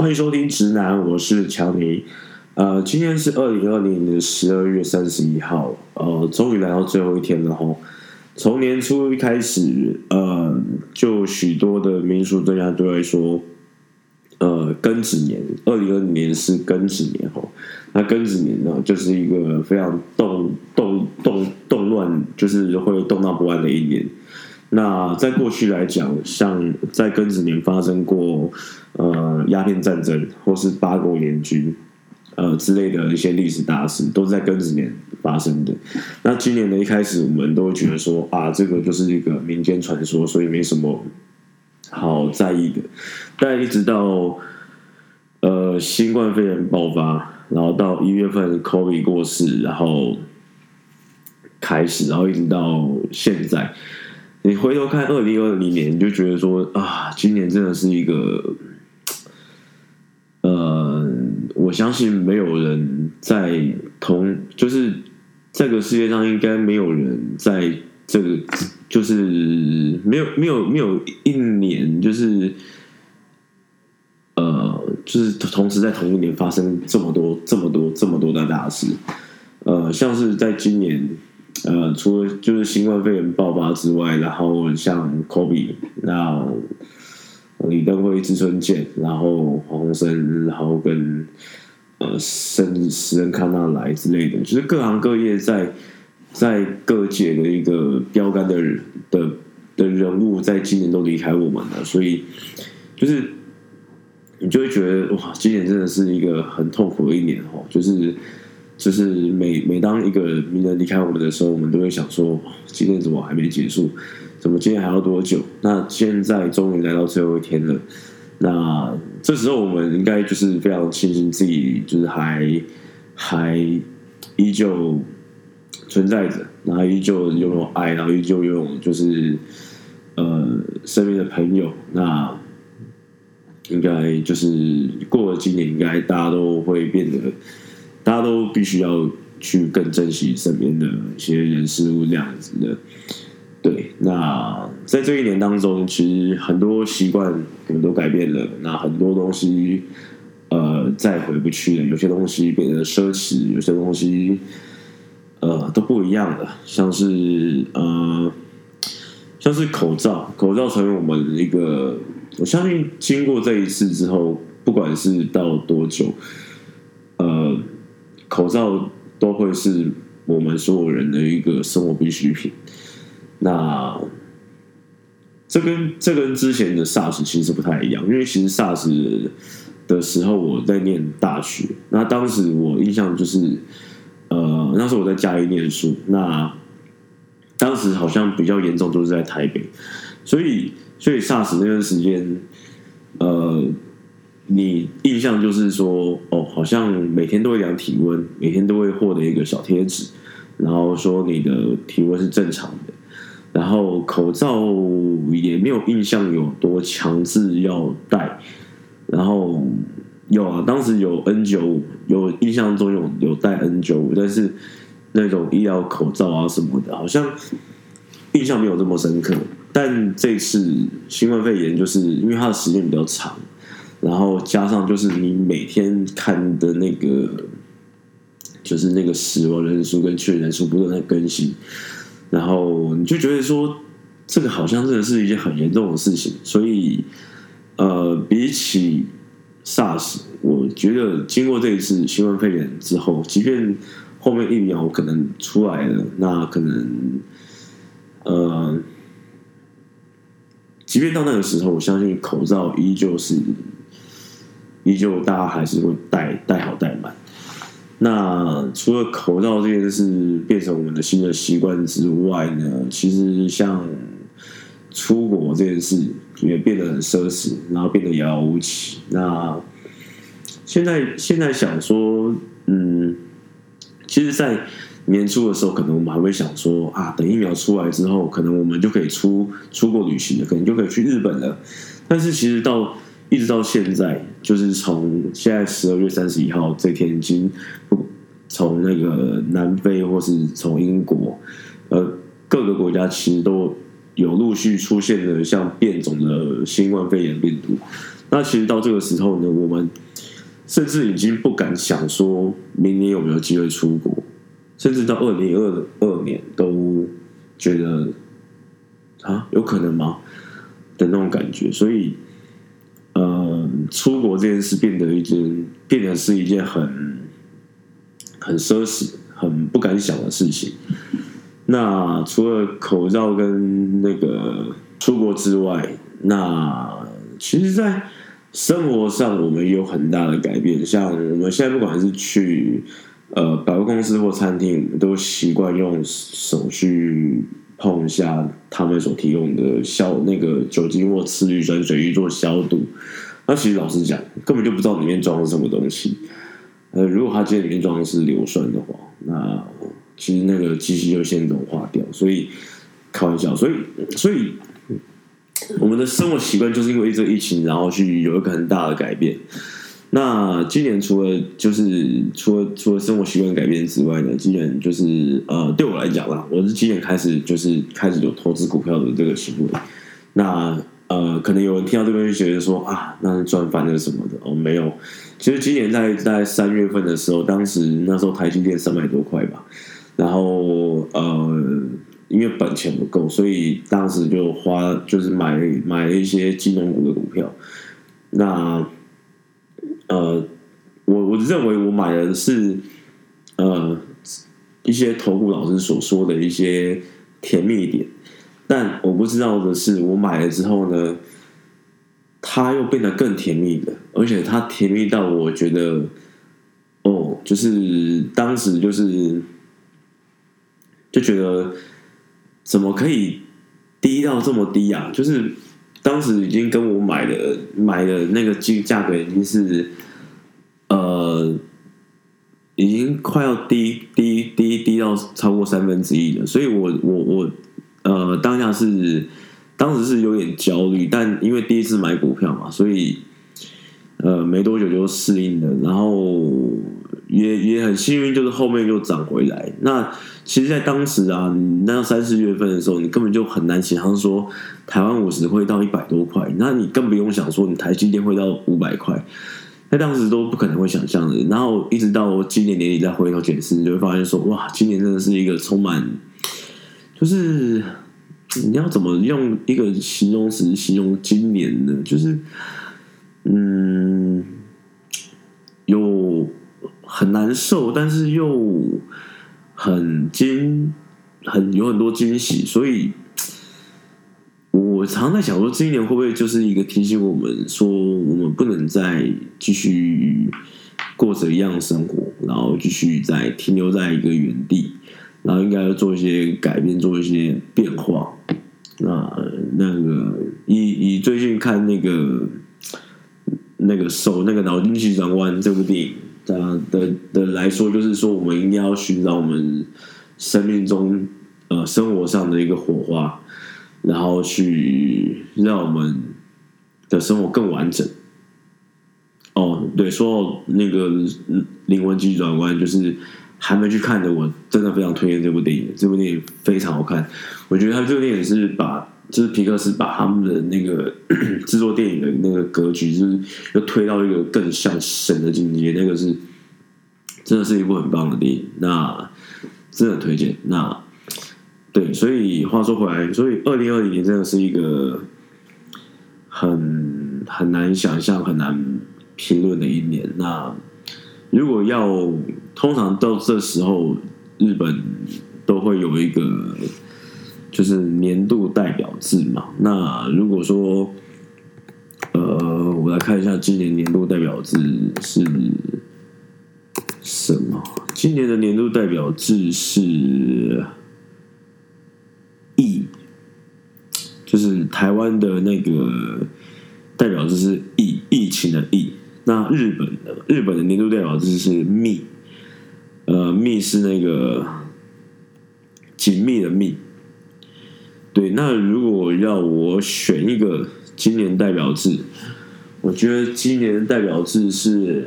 欢迎收听直男，我是乔尼。呃，今天是二零二零年的十二月三十一号，呃，终于来到最后一天了哈。从年初一开始，呃，就许多的民俗专家都会说，呃，庚子年，二零二零年是庚子年哈。那庚子年呢，就是一个非常动动动动乱，就是会动荡不安的一年。那在过去来讲，像在庚子年发生过呃鸦片战争或是八国联军呃之类的一些历史大事，都是在庚子年发生的。那今年的一开始，我们都会觉得说啊，这个就是一个民间传说，所以没什么好在意的。但一直到呃新冠肺炎爆发，然后到一月份，Covid 过世，然后开始，然后一直到现在。你回头看二零二零年，你就觉得说啊，今年真的是一个，呃，我相信没有人在同，就是这个世界上应该没有人在这个，就是没有没有没有一年，就是呃，就是同时在同一年发生这么多这么多这么多的大事，呃，像是在今年。呃，除了就是新冠肺炎爆发之外，然后像 Kobe，那李登辉、志村健，然后黄鸿升，然后跟呃圣史恩康纳莱之类的，就是各行各业在在各界的一个标杆的的的人物，在今年都离开我们了，所以就是你就会觉得哇，今年真的是一个很痛苦的一年哦，就是。就是每每当一个名人离开我们的时候，我们都会想说：今天怎么还没结束？怎么今天还要多久？那现在终于来到最后一天了。那这时候我们应该就是非常庆幸自己，就是还还依旧存在着，然后依旧拥有爱，然后依旧拥有就是呃身边的朋友。那应该就是过了今年，应该大家都会变得。都必须要去更珍惜身边的一些人事物，这样子的。对，那在这一年当中，其实很多习惯我们都改变了，那很多东西呃再回不去了，有些东西变得奢侈，有些东西呃都不一样了，像是呃像是口罩，口罩成为我们一个，我相信经过这一次之后，不管是到多久，呃。口罩都会是我们所有人的一个生活必需品。那这跟这跟之前的 SARS 其实不太一样，因为其实 SARS 的时候我在念大学，那当时我印象就是，呃，那时候我在家里念书，那当时好像比较严重都是在台北，所以所以 SARS 那段时间，呃。你印象就是说，哦，好像每天都会量体温，每天都会获得一个小贴纸，然后说你的体温是正常的，然后口罩也没有印象有多强制要戴，然后有啊，当时有 N 九五，有印象中有有戴 N 九五，但是那种医疗口罩啊什么的，好像印象没有这么深刻。但这次新冠肺炎，就是因为它的时间比较长。然后加上就是你每天看的那个，就是那个死亡人数跟确诊人数不断在更新，然后你就觉得说，这个好像真的是一件很严重的事情。所以，呃，比起 SARS，我觉得经过这一次新冠肺炎之后，即便后面疫苗可能出来了，那可能，呃，即便到那个时候，我相信口罩依旧是。依旧，大家还是会戴戴好戴满。那除了口罩这件事变成我们的新的习惯之外呢，其实像出国这件事也变得很奢侈，然后变得遥遥无期。那现在现在想说，嗯，其实，在年初的时候，可能我们还会想说啊，等疫苗出来之后，可能我们就可以出出国旅行了，可能就可以去日本了。但是其实到一直到现在，就是从现在十二月三十一号这天，已经从那个南非或是从英国，呃，各个国家其实都有陆续出现了像变种的新冠肺炎病毒。那其实到这个时候呢，我们甚至已经不敢想说明年有没有机会出国，甚至到二零二二年都觉得啊，有可能吗的那种感觉。所以，呃，出国这件事变得一件，变得是一件很很奢侈、很不敢想的事情。那除了口罩跟那个出国之外，那其实，在生活上我们也有很大的改变。像我们现在不管是去呃百货公司或餐厅，都习惯用手去碰一下他们所提供的消那个酒精或次氯酸水去做消毒。那其实老实讲，根本就不知道里面装的什么东西。呃，如果它今天里面装的是硫酸的话，那其实那个机器就先融化掉，所以开玩笑，所以所以我们的生活习惯就是因为这个疫情，然后去有一个很大的改变。那今年除了就是除了除了生活习惯改变之外呢，今年就是呃，对我来讲啦，我是今年开始就是开始有投资股票的这个行为。那呃，可能有人听到这边就觉得说啊，那是赚翻了什么的哦，没有。其实今年在在三月份的时候，当时那时候台积电三百多块吧。然后呃，因为本钱不够，所以当时就花就是买买了一些金融股的股票。那呃，我我认为我买的是呃一些投顾老师所说的一些甜蜜点，但我不知道的是，我买了之后呢，它又变得更甜蜜了，而且它甜蜜到我觉得，哦，就是当时就是。就觉得怎么可以低到这么低啊？就是当时已经跟我买的买的那个金价格已经是呃，已经快要低低低低到超过三分之一了。所以我我我呃当下是当时是有点焦虑，但因为第一次买股票嘛，所以呃没多久就适应了，然后也也很幸运，就是后面又涨回来。那其实，在当时啊，那三四月份的时候，你根本就很难想象说台湾五十会到一百多块，那你更不用想说你台积电会到五百块，在当时都不可能会想象的。然后一直到今年年底再回头检视，你就会发现说，哇，今年真的是一个充满，就是 你要怎么用一个形容词形容今年呢？就是，嗯，又很难受，但是又。很惊，很有很多惊喜，所以我常在想说，这一年会不会就是一个提醒我们说，我们不能再继续过着一样生活，然后继续在停留在一个原地，然后应该要做一些改变，做一些变化。那那个以以最近看那个那个手那个脑筋急转弯这部电影。的的的来说，就是说，我们一定要寻找我们生命中呃生活上的一个火花，然后去让我们的生活更完整。哦，对，说到那个灵魂急转弯，就是还没去看的，我真的非常推荐这部电影。这部电影非常好看，我觉得他这部电影是把，就是皮克斯把他们的那个 制作电影的那个格局，就是又推到一个更像神的境界。那个是。真的是一部很棒的电影，那真的推荐。那对，所以话说回来，所以二零二零年真的是一个很很难想象、很难评论的一年。那如果要通常到这时候，日本都会有一个就是年度代表制嘛。那如果说呃，我来看一下今年年度代表制是。什么？今年的年度代表字是“疫”，就是台湾的那个代表字是“疫”，疫情的“疫”。那日本的日本的年度代表字是“密”，呃，“密”是那个紧密的“密”。对，那如果要我选一个今年代表字，我觉得今年代表字是。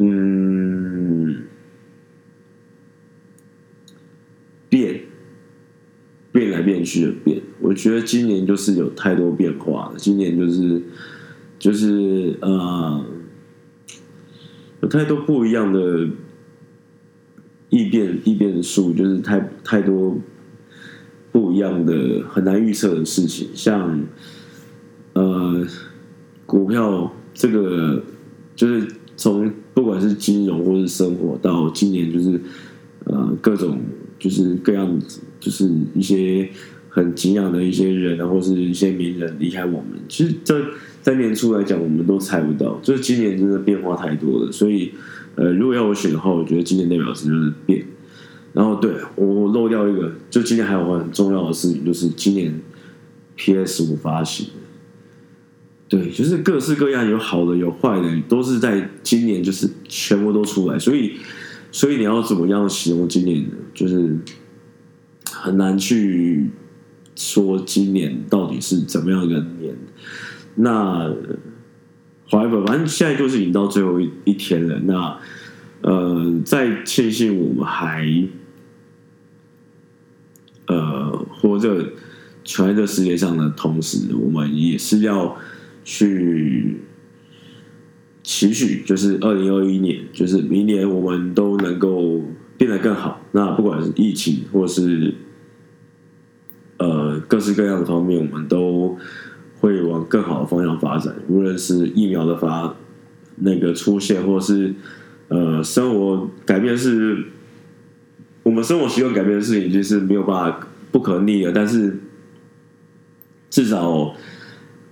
嗯，变变来变去的变。我觉得今年就是有太多变化了，今年就是就是呃，有太多不一样的异变异变数，就是太太多不一样的很难预测的事情，像呃股票这个就是从不管是金融或是生活到今年就是呃各种就是各样子就是一些。很敬仰的一些人啊，或是一些名人离开我们，其实，在在年初来讲，我们都猜不到。就是今年真的变化太多了，所以，呃，如果要我选的话，我觉得今年代表词就是变。然后，对我漏掉一个，就今年还有很重要的事情，就是今年 PS 五发行。对，就是各式各样，有好的有坏的，都是在今年就是全部都出来。所以，所以你要怎么样形容今年呢？就是很难去。说今年到底是怎么样一个年？那怀本反正现在就是已经到最后一一天了。那呃，在庆幸我们还呃活着存在这世界上的同时，我们也是要去期许，就是二零二一年，就是明年我们都能够变得更好。那不管是疫情或是。呃，各式各样的方面，我们都会往更好的方向发展。无论是疫苗的发那个出现，或是呃生活改变，是我们生活习惯改变的事情，就是没有办法不可逆的。但是至少，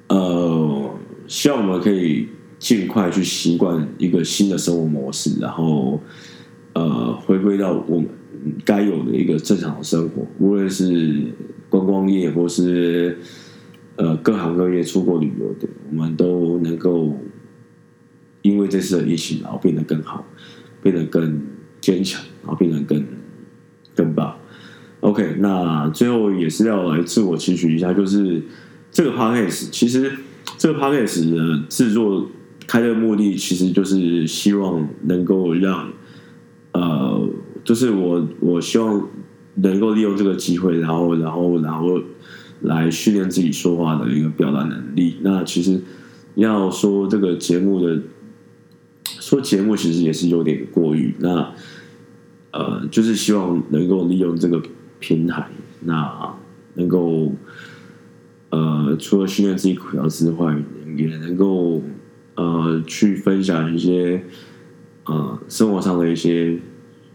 呃，希望我们可以尽快去习惯一个新的生活模式，然后呃，回归到我们该有的一个正常的生活，无论是。观光业或是呃各行各业出国旅游的，我们都能够因为这次的疫情，然后变得更好，变得更坚强，然后变得更更棒。OK，那最后也是要来自我期许一下，就是这个 Podcast，其实这个 Podcast 的制作开的目的，其实就是希望能够让，就是我我希望。能够利用这个机会，然后，然后，然后来训练自己说话的一个表达能力。那其实要说这个节目的说节目，其实也是有点过于。那呃，就是希望能够利用这个平台，那能够呃，除了训练自己口条之外，也能够呃，去分享一些呃生活上的一些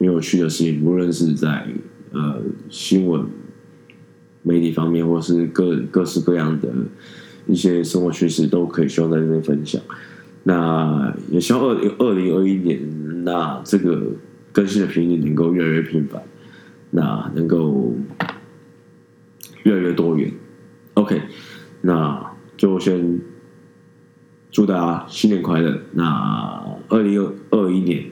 很有趣的事情，无论是在。呃，新闻媒体方面，或是各各式各样的一些生活趋势，都可以希望在这边分享。那也希望二零二零二一年，那这个更新的频率能够越来越频繁，那能够越来越多元。OK，那就先祝大家新年快乐。那二零二二一年。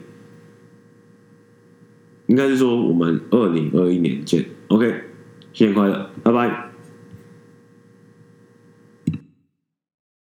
应该是说，我们二零二一年见，OK，新年快乐，拜拜。